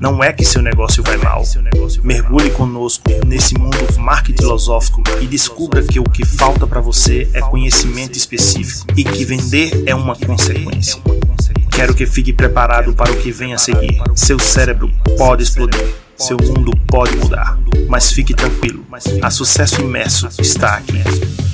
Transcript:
Não é que seu negócio vai mal. Mergulhe conosco nesse mundo marketing filosófico e descubra que o que falta para você é conhecimento específico e que vender é uma consequência. Quero que fique preparado para o que vem a seguir. Seu cérebro pode explodir, seu mundo pode mudar, mas fique tranquilo. A sucesso imerso está aqui.